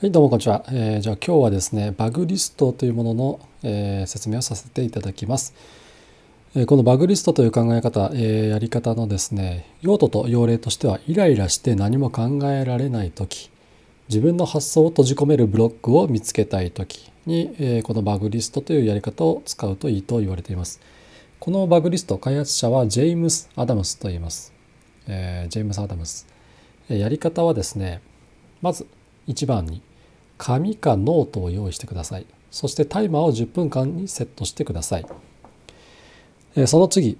はい、どうもこんにちは。えーじゃあ今日はですね、バグリストというものの、えー説明をさせていただきます。えーこのバグリストという考え方、えやり方のですね、用途と用例としては、イライラして何も考えられないとき、自分の発想を閉じ込めるブロックを見つけたいときに、えーこのバグリストというやり方を使うといいと言われています。このバグリスト、開発者はジェームス・アダムスと言います。えジェームス・アダムス。えやり方はですね、まず1番に紙かノートを用意してください。そしてタイマーを10分間にセットしてください。その次、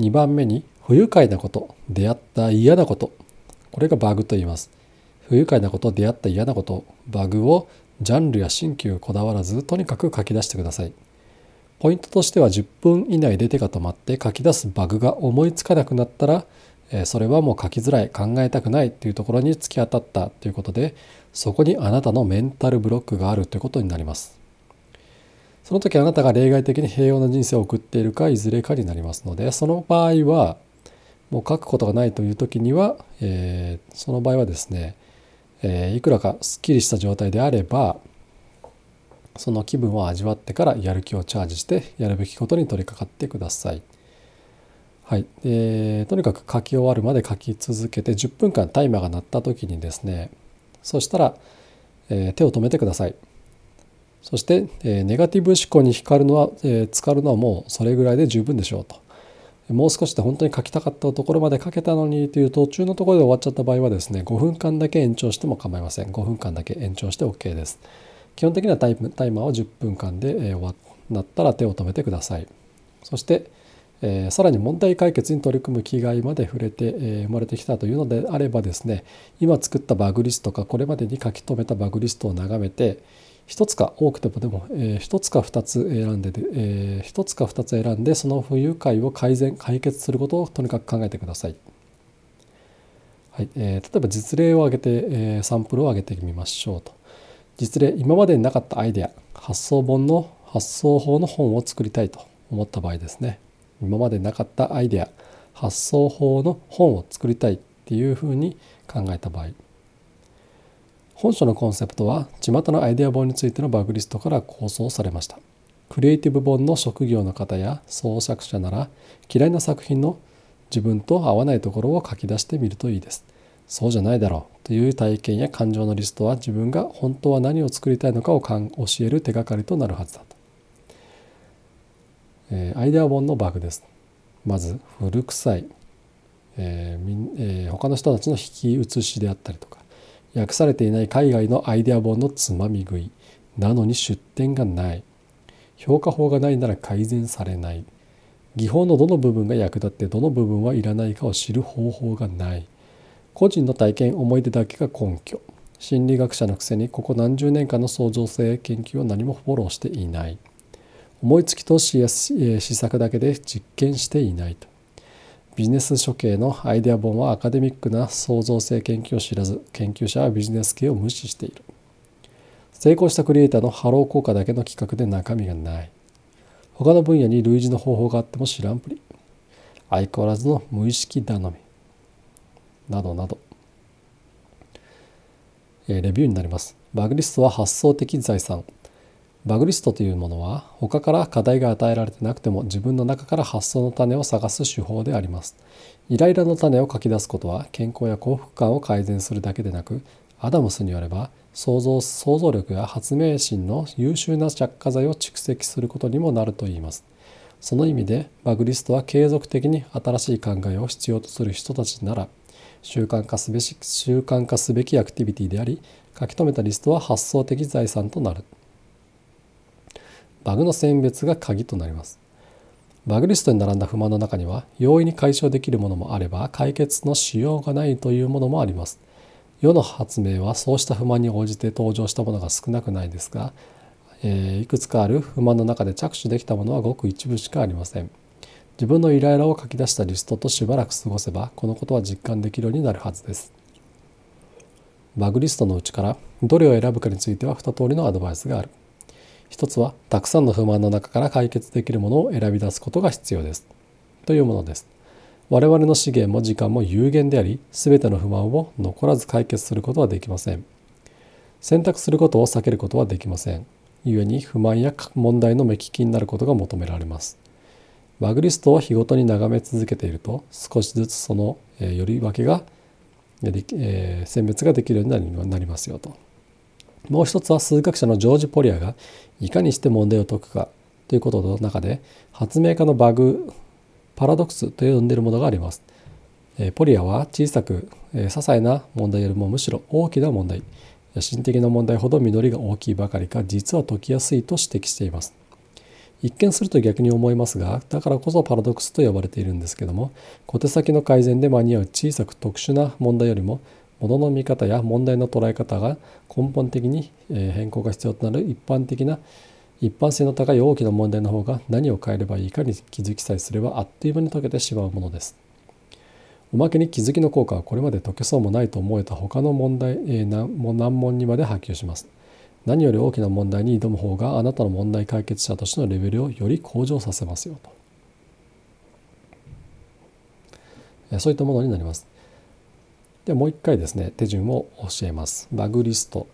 2番目に不愉快なこと、出会った嫌なこと。これがバグと言います。不愉快なこと、出会った嫌なこと、バグをジャンルや新旧こだわらず、とにかく書き出してください。ポイントとしては10分以内で手が止まって書き出すバグが思いつかなくなったら、それはもう書きづらい考えたくないというところに突き当たったということでそこにあなたのメンタルブロックがあるということになりますその時あなたが例外的に平穏な人生を送っているかいずれかになりますのでその場合はもう書くことがないという時には、えーその場合はですね、えーいくらかすっきりした状態であればその気分を味わってからやる気をチャージしてやるべきことに取り掛かってください。はい、でとにかく書き終わるまで書き続けて10分間タイマーが鳴った時にですねそしたら、えー手を止めてください。そして、えーネガティブ思考に光るのは、えー浸かるのはもうそれぐらいで十分でしょうと。もう少しで本当に書きたかったところまで書けたのにという途中のところで終わっちゃった場合はですね5分間だけ延長しても構いません。5分間だけ延長して OK です。基本的にはタイタイマーは10分間で、えー終わったら手を止めてください。そしてえーさらに問題解決に取り組む気概まで触れて、えー生まれてきたというのであればですね今作ったバグリストかこれまでに書き留めたバグリストを眺めて一つか多くてもでも、えー一つか二つ選んでで、えー一つか二つ選んでその不愉快を改善解決することをとにかく考えてください。はいえー例えば実例を挙げて、えーサンプルを挙げてみましょうと。実例今までになかったアイデア発想本の発想法の本を作りたいと思った場合ですね今までなかったアイデア発想法の本を作りたいっていうふうに考えた場合本書のコンセプトは巷のアイデア本についてのバグリストから構想されました。クリエイティブ本の職業の方や創作者なら嫌いな作品の自分と合わないところを書き出してみるといいです。そうじゃないだろうという体験や感情のリストは自分が本当は何を作りたいのかを教える手がかりとなるはずだ。えーアイデア本のバグです。まず古臭い、えーみえー他の人たちの引き写しであったりとか訳されていない海外のアイデア本のつまみ食い。なのに出典がない。評価法がないなら改善されない。技法のどの部分が役立ってどの部分はいらないかを知る方法がない。個人の体験思い出だけが根拠。心理学者のくせにここ何十年間の創造性研究を何もフォローしていない。思いつきとしやすえー思索だけで実験していないと。ビジネス書系のアイデア本はアカデミックな創造性研究を知らず研究者はビジネス系を無視している。成功したクリエイターのハロー効果だけの企画で中身がない。他の分野に類似の方法があっても知らんぷり。相変わらずの無意識頼み。などなど。えーレビューになります。バグリストは発想的財産。バグリストというものは他から課題が与えられてなくても自分の中から発想の種を探す手法であります。イライラの種を書き出すことは健康や幸福感を改善するだけでなくアダムスによれば想像想像力や発明心の優秀な着火剤を蓄積することにもなるといいます。その意味でバグリストは継続的に新しい考えを必要とする人たちなら習慣化すべし習慣化すべきアクティビティであり書き留めたリストは発想的財産となる。バグの選別が鍵となります。バグリストに並んだ不満の中には容易に解消できるものもあれば解決のしようがないというものもあります。世の発明はそうした不満に応じて登場したものが少なくないですが、えーいくつかある不満の中で着手できたものはごく一部しかありません。自分のイライラを書き出したリストとしばらく過ごせばこのことは実感できるようになるはずです。バグリストのうちからどれを選ぶかについては2通りのアドバイスがある。一つはたくさんの不満の中から解決できるものを選び出すことが必要ですというものです我々の資源も時間も有限であり全ての不満を残らず解決することはできません選択することを避けることはできません。故に不満や問題の目利きになることが求められます。バグリストを日ごとに眺め続けていると少しずつその、えー、より分けが、えー、選別ができるようになりますよと。もう一つは数学者のジョージ・ポリアがいかにして問題を解くかということの中で発明家のバグパラドックスと呼んでいるものがあります。ポリアは小さく些細な問題よりもむしろ大きな問題野心的な問題ほど実りが大きいばかりか実は解きやすいと指摘しています。一見すると逆に思いますがだからこそパラドックスと呼ばれているんですけども小手先の改善で間に合う小さく特殊な問題よりもものの見方や問題の捉え方が根本的に変更が必要となる一般的な一般性の高い大きな問題の方が何を変えればいいかに気づきさえすればあっという間に解けてしまうものです。おまけに気づきの効果はこれまで解けそうもないと思えた他の問題、えー、難問にまで波及します。何より大きな問題に挑む方があなたの問題解決者としてのレベルをより向上させますよと。そういったものになります。でもう一回ですね手順を教えます。バグリスト、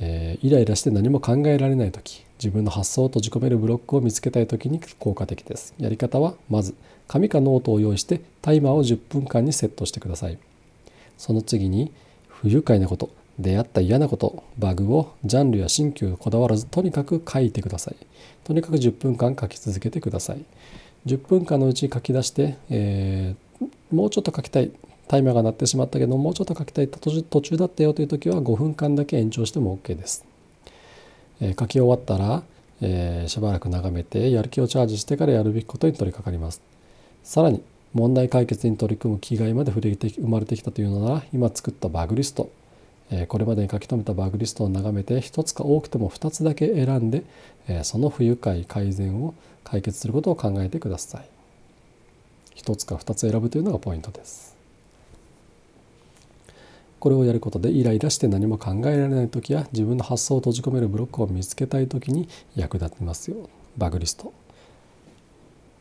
えー、イライラして何も考えられない時自分の発想を閉じ込めるブロックを見つけたい時に効果的です。やり方はまず紙かノートを用意してタイマーを10分間にセットしてください。その次に不愉快なこと、出会った嫌なこと、バグをジャンルや新旧こだわらずとにかく書いてください。とにかく10分間書き続けてください。10分間のうち書き出して、えー、もうちょっと書きたい。タイマーが鳴ってしまったけどもうちょっと書きたい途中だったよという時は5分間だけ延長しても OK です。え書き終わったら、えー、しばらく眺めてやる気をチャージしてからやるべきことに取り掛かります。さらに問題解決に取り組む気概まで触れて生まれてきたというのなら今作ったバグリスト、え、これまでに書き留めたバグリストを眺めて一つか多くても二つだけ選んで、え、その不愉快改善を解決することを考えてください。一つか二つ選ぶというのがポイントです。これをやることでイライラして何も考えられない時や自分の発想を閉じ込めるブロックを見つけたい時に役立ちますよ。バグリスト。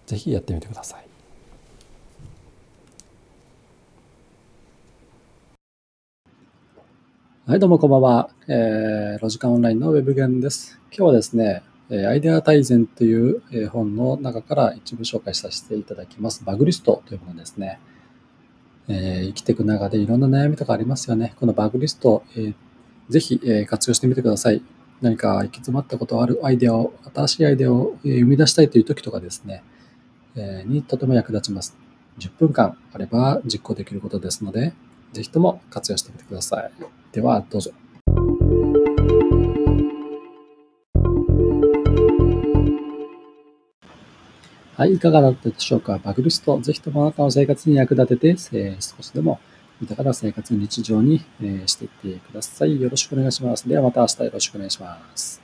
ぜひやってみてください。はい、どうもこんばんは。えー、ロジカンオンラインのウェブゲンです。今日はですね、アイデア大全という本の中から一部紹介させていただきます。バグリストというものですね。えー、生きていく中でいろんな悩みとかありますよね。このバグリスト、えー、ぜひ、えー、活用してみてください。何か行き詰まったことあるアイデアを、新しいアイデアを生み出したいという時とかですね、え、にとても役立ちます。10分間あれば実行できることですので、ぜひとも活用してみてください。では、どうぞ。はい、いかがだったでしょうか？バグリスト、ぜひともあなたの生活に役立てて、えー、少しでも豊かな生活日常に、えー、していってください。よろしくお願いします。ではまた明日よろしくお願いします。